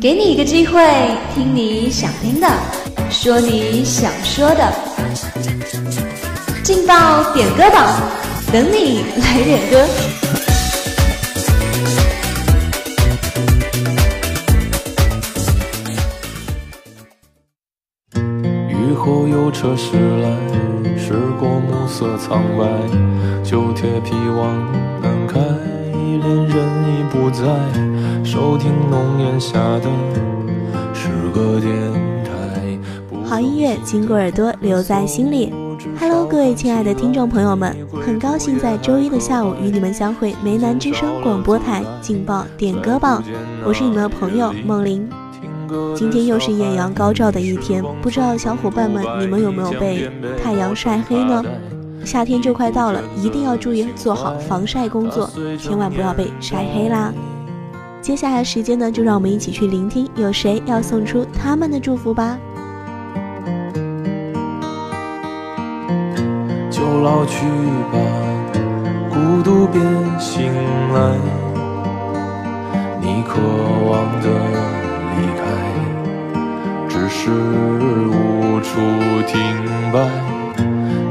给你一个机会，听你想听的，说你想说的，劲爆点歌榜，等你来点歌。雨后有车驶来，驶过暮色苍白，旧铁皮往南开，人已不在，收听浓烟下的是个电台。好音乐经过耳朵留在心里。Hello，各位亲爱的听众朋友们，很高兴在周一的下午与你们相会梅南之声广播台劲爆点歌榜，我是你们的朋友梦玲。今天又是艳阳高照的一天，不知道小伙伴们你们有没有被太阳晒黑呢？夏天就快到了，一定要注意做好防晒工作，千万不要被晒黑啦！接下来时间呢，就让我们一起去聆听有谁要送出他们的祝福吧。就老去吧，孤独别醒来，你渴望的。离开，只是无处停摆，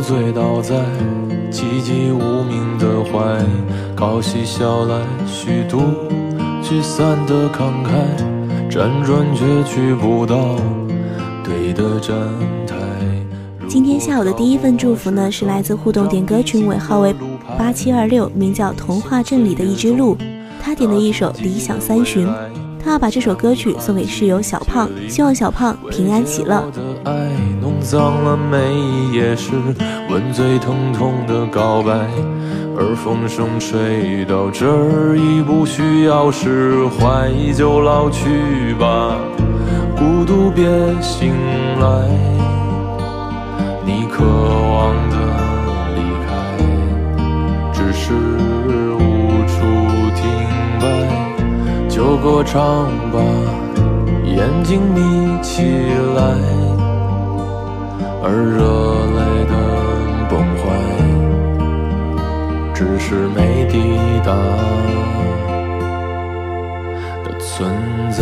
醉倒在寂寂无名的怀，高嬉笑来虚度聚散的慷慨，辗转却去不到对的站台。今天下午的第一份祝福呢，是来自互动点歌群尾号为八七二六，名叫童话镇里的一只鹿，他点的一首理想三旬。他要把这首歌曲送给室友小胖，希望小胖平安喜乐。的爱弄脏了每一页诗，吻最疼痛的告白，而风声吹到这儿已不需要释怀，就老去吧，孤独别醒来，你渴望的离开，只是无处停摆。就歌唱吧，眼睛眯起来，而热泪的崩坏，只是没抵达的存在。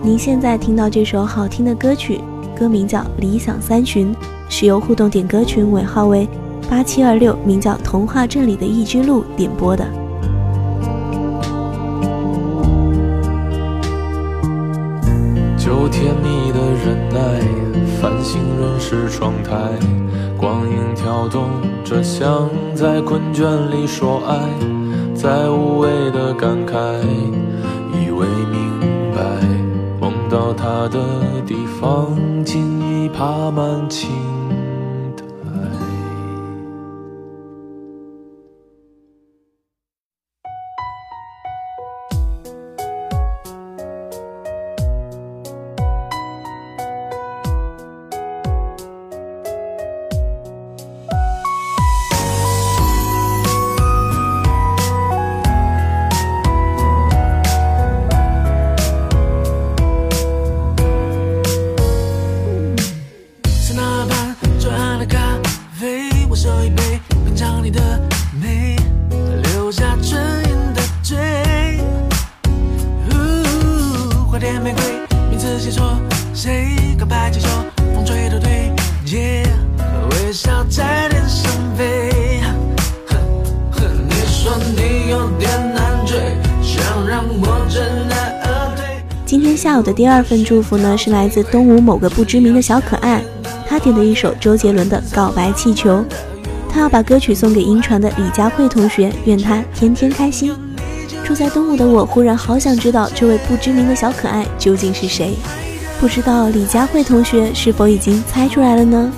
您现在听到这首好听的歌曲，歌名叫《理想三旬》，是由互动点歌群尾号为。八七二六，名叫《童话镇里的一只鹿》点播的。星润湿窗台，光影跳动着，像在困倦里说爱，在无谓的感慨，以为明白，梦到他的地方，竟已爬满青。今天下午的第二份祝福呢，是来自东吴某个不知名的小可爱，他点的一首周杰伦的《告白气球》，他要把歌曲送给音传的李佳慧同学，愿他天天开心。住在东吴的我，忽然好想知道这位不知名的小可爱究竟是谁，不知道李佳慧同学是否已经猜出来了呢？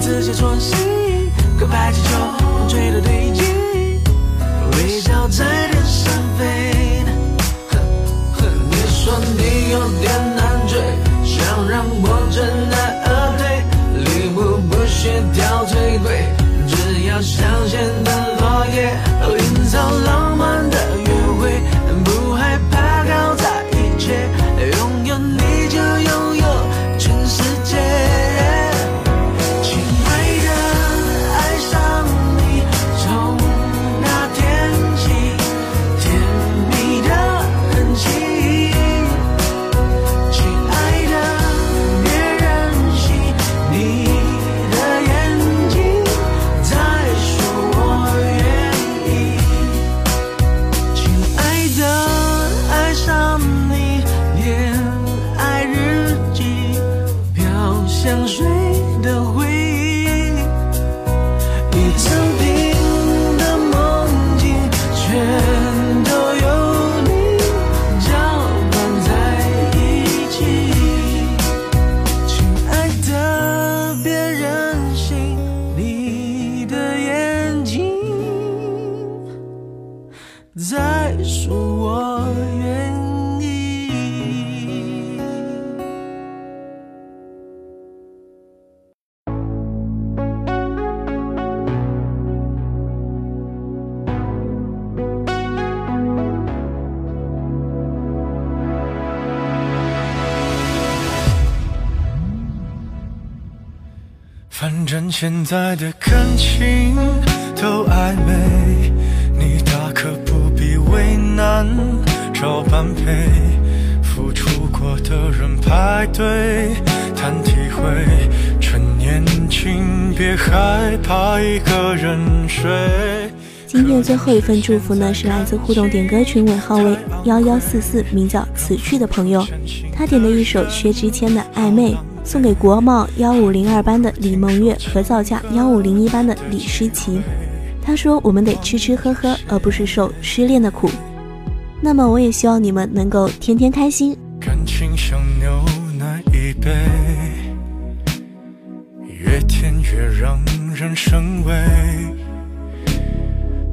自己戳心，告白气球，风吹的对劲，微笑在天上飞。你说你有点难追，想让我知难而退，礼物不需挑最贵，只要香榭的落叶，趁现在的感情都暧昧，你大可不必为难，找般配。付出过的人排队谈体会，趁年轻别害怕一个人睡。今天的最后一份祝福呢，是来自互动点歌群尾号为幺幺四四，名叫此去的朋友，他点的一首薛之谦的《暧昧》，送给国贸幺五零二班的李梦月和造价幺五零一班的李诗琪。他说：“我们得吃吃喝喝，而不是受失恋的苦。”那么，我也希望你们能够天天开心。感情像牛奶一杯，越甜越让人生畏，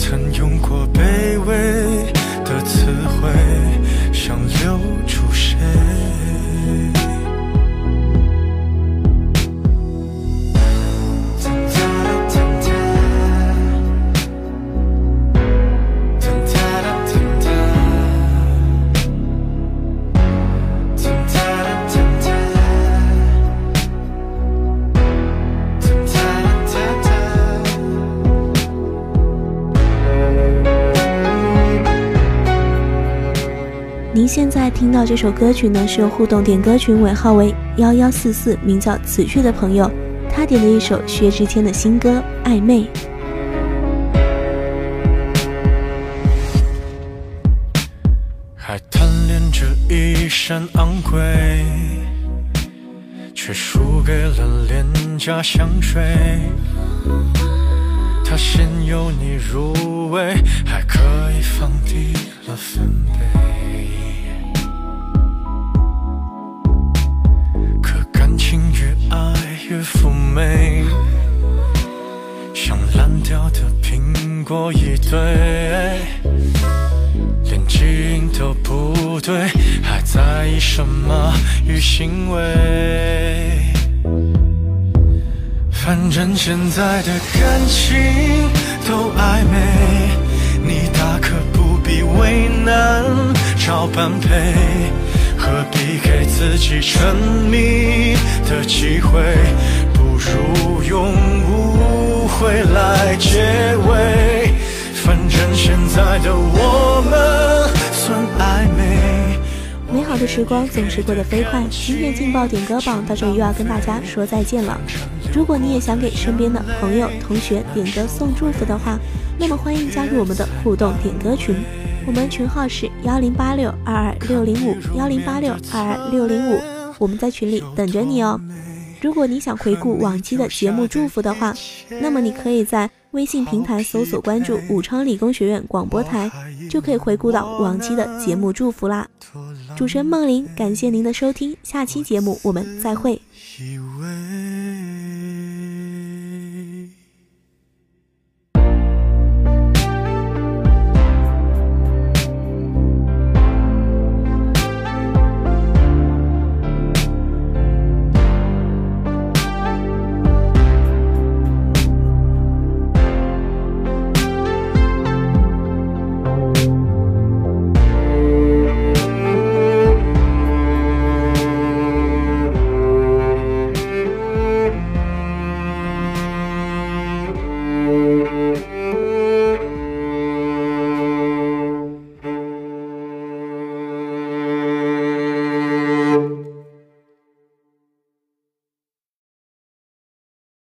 曾用过卑微现在听到这首歌曲呢，是由互动点歌群尾号为幺幺四四，名叫此去的朋友，他点的一首薛之谦的新歌《暧昧》。还贪恋着一身昂贵，却输给了廉价香水。它先由你入味，还可以放低了分贝。越妩媚，像烂掉的苹果一堆。连基因都不对，还在意什么与行为？反正现在的感情都暧昧，你大可不必为难找般配，何必给自己沉迷的机会？不如用误会来结尾。反正现在的我们算暧昧。美好的时光总是过得飞快，今天劲爆点歌榜到这里又要跟大家说再见了。如果你也想给身边的朋友、同学点歌送祝福的话，那么欢迎加入我们的互动点歌群，我们群号是幺零八六二二六零五幺零八六二二六零五，我们在群里等着你哦。如果你想回顾往期的节目祝福的话，那么你可以在微信平台搜索关注武昌理工学院广播台，就可以回顾到往期的节目祝福啦。主持人梦玲，感谢您的收听，下期节目我们再会。